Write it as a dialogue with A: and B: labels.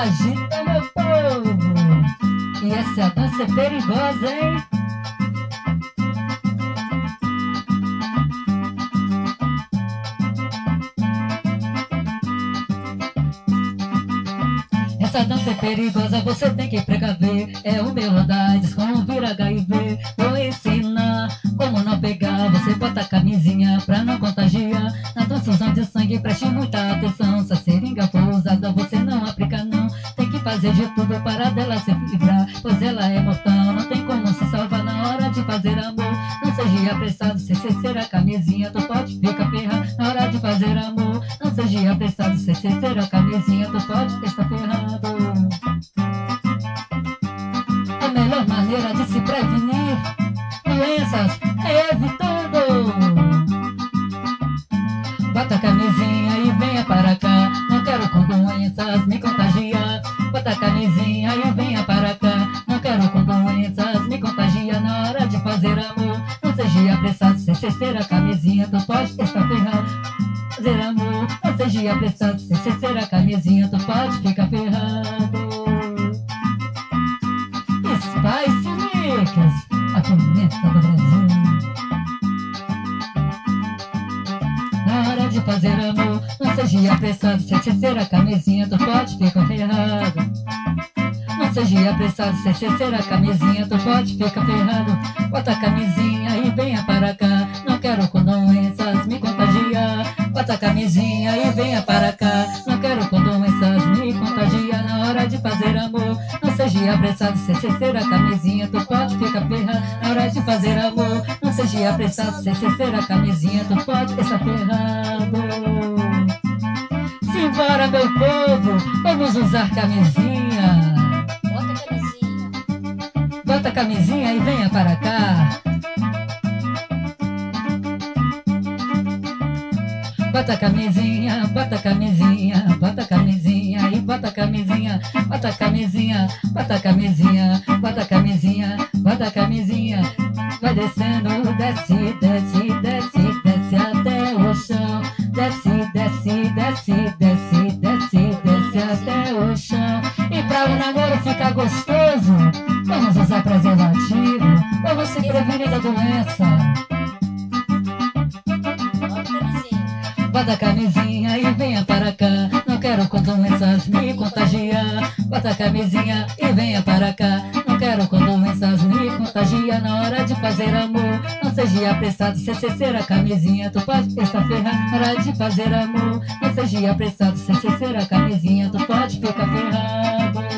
A: agita, meu povo. E essa dança é perigosa, hein? Essa dança é perigosa, você tem que precaver. É o melodades como vira HIV. Vou ensinar como não pegar. Você bota a camisinha pra não contagiar. Na transfusão de sangue, preste muita atenção. Fazer tudo para dela se livrar. Pois ela é mortal, não tem como se salvar na hora de fazer amor. Não seja apressado, se cesser a camisinha, tu pode ficar ferrado na hora de fazer amor. Não seja apressado, se cesser a camisinha, tu pode estar ferrado. A melhor maneira de se prevenir doenças é evitando. Bota a camisinha e venha para cá. Não quero com doenças me contagiar. Bota a camisinha e venha para cá. Não quero com doenças me contagiar na hora de fazer amor. Não seja apressado, se cesser a camisinha, tu pode estar ferrado. Fazer amor, não seja apressado, se cesser a camisinha, tu pode ficar ferrado. Spice Mix, a pimenta do Brasil. Na hora de fazer amor, não seja apressado, se cesser a camisinha, tu pode ficar ferrado. Seja apressado, se cesser a camisinha, tu pode ficar ferrado. Bota a camisinha e venha para cá. Não quero com doenças me contagiar. Bota a camisinha e venha para cá. Não quero com doenças me contagiar na hora de fazer amor. Não seja apressado, se cesser a camisinha, tu pode ficar ferrado na hora de fazer amor. Não seja apressado, se cesser a camisinha, tu pode estar ferrado. Simbora, meu povo, vamos usar camisinha.
B: Bota a camisinha
A: e venha para cá. Bota a camisinha, bota a camisinha, bota a camisinha e bota a camisinha, bota a camisinha, bota a camisinha, bota a camisinha, bota a camisinha. Vai descendo, desce, desce, desce, desce até o chão. Desce, desce, desce, desce, desce, desce até o chão. E pra o namoro ficar gostoso, usar preservativo, vamos se prevenir da doença.
B: Bota a camisinha.
A: E venha para cá. Não quero com doenças me contagiar. Bota a camisinha e venha para cá. Não quero com doenças me contagiar na hora de fazer amor. Não seja apressado, se cesser a camisinha, tu pode ferrado na hora de fazer amor. Não seja apressado, se cesser a camisinha, tu pode ficar ferrado.